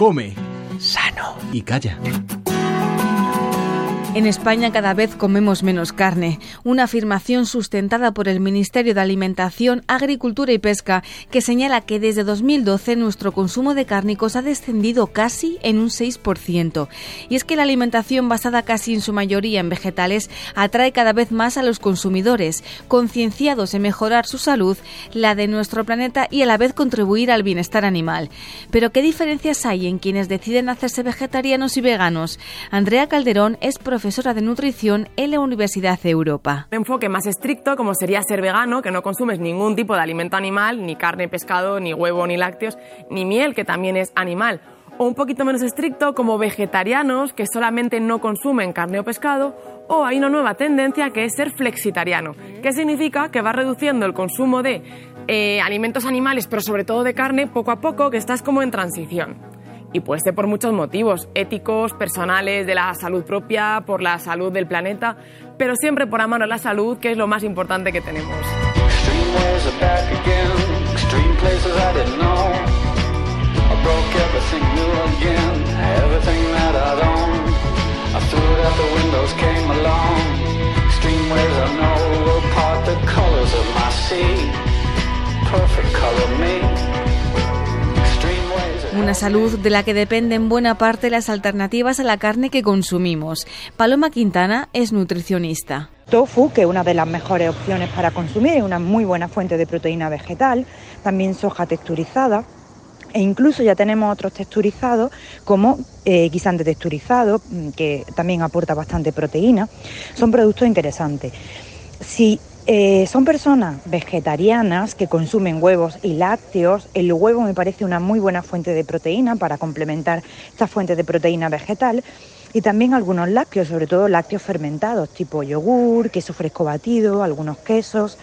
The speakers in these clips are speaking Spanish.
Come sano y calla. En España cada vez comemos menos carne, una afirmación sustentada por el Ministerio de Alimentación, Agricultura y Pesca, que señala que desde 2012 nuestro consumo de cárnicos ha descendido casi en un 6%. Y es que la alimentación basada casi en su mayoría en vegetales atrae cada vez más a los consumidores, concienciados en mejorar su salud, la de nuestro planeta y a la vez contribuir al bienestar animal. Pero ¿qué diferencias hay en quienes deciden hacerse vegetarianos y veganos? Andrea Calderón es profesora profesora de nutrición en la Universidad de Europa. Un enfoque más estricto, como sería ser vegano, que no consumes ningún tipo de alimento animal, ni carne, pescado, ni huevo, ni lácteos, ni miel, que también es animal. O un poquito menos estricto, como vegetarianos, que solamente no consumen carne o pescado. O hay una nueva tendencia que es ser flexitariano, que significa que va reduciendo el consumo de eh, alimentos animales, pero sobre todo de carne, poco a poco, que estás como en transición y puede ser por muchos motivos, éticos, personales, de la salud propia, por la salud del planeta, pero siempre por amor a la salud, que es lo más importante que tenemos. Una salud de la que dependen buena parte las alternativas a la carne que consumimos. Paloma Quintana es nutricionista. Tofu, que es una de las mejores opciones para consumir, es una muy buena fuente de proteína vegetal. También soja texturizada, e incluso ya tenemos otros texturizados como eh, guisante texturizado, mm, que también aporta bastante proteína. Son productos interesantes. Si eh, son personas vegetarianas que consumen huevos y lácteos. El huevo me parece una muy buena fuente de proteína para complementar esta fuente de proteína vegetal. Y también algunos lácteos, sobre todo lácteos fermentados, tipo yogur, queso fresco batido, algunos quesos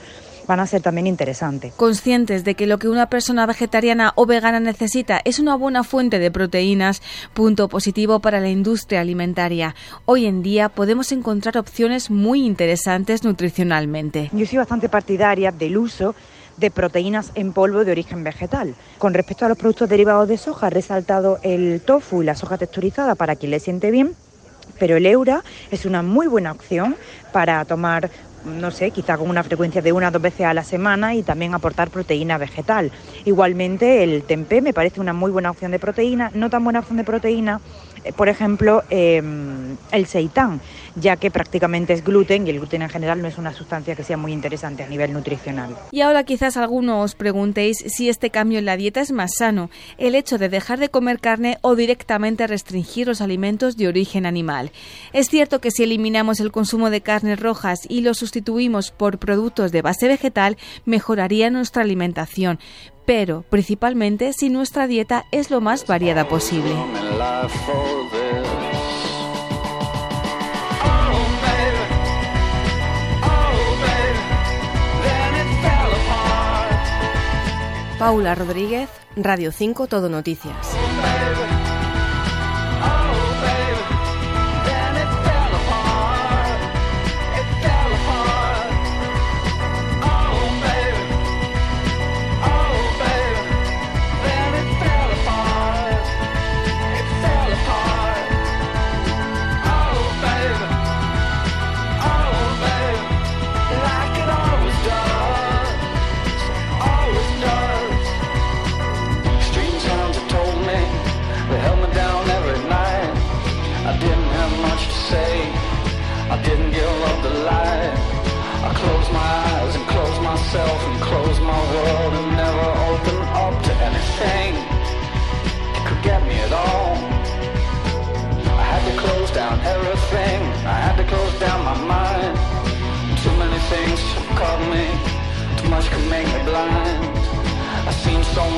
van a ser también interesantes. Conscientes de que lo que una persona vegetariana o vegana necesita es una buena fuente de proteínas, punto positivo para la industria alimentaria. Hoy en día podemos encontrar opciones muy interesantes nutricionalmente. Yo soy bastante partidaria del uso de proteínas en polvo de origen vegetal. Con respecto a los productos derivados de soja, he resaltado el tofu y la soja texturizada para quien le siente bien, pero el Eura es una muy buena opción para tomar no sé, quizá con una frecuencia de una o dos veces a la semana y también aportar proteína vegetal. Igualmente el tempeh me parece una muy buena opción de proteína, no tan buena opción de proteína por ejemplo, em, el seitán, ya que prácticamente es gluten y el gluten en general no es una sustancia que sea muy interesante a nivel nutricional. Y ahora quizás algunos os preguntéis si este cambio en la dieta es más sano, el hecho de dejar de comer carne o directamente restringir los alimentos de origen animal. Es cierto que si eliminamos el consumo de carnes rojas y lo sustituimos por productos de base vegetal, mejoraría nuestra alimentación, pero principalmente si nuestra dieta es lo más variada posible. Paula Rodríguez, Radio 5 Todo Noticias.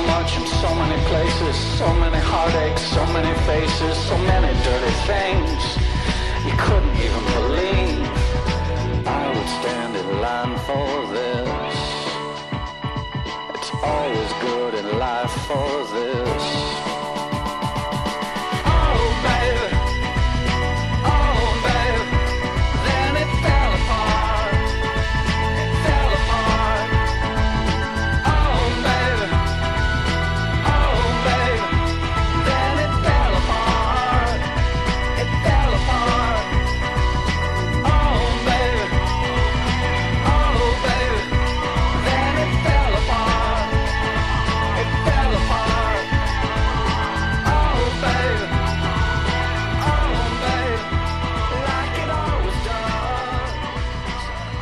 Much in so many places, so many heartaches, so many faces, so many dirty things you couldn't even believe.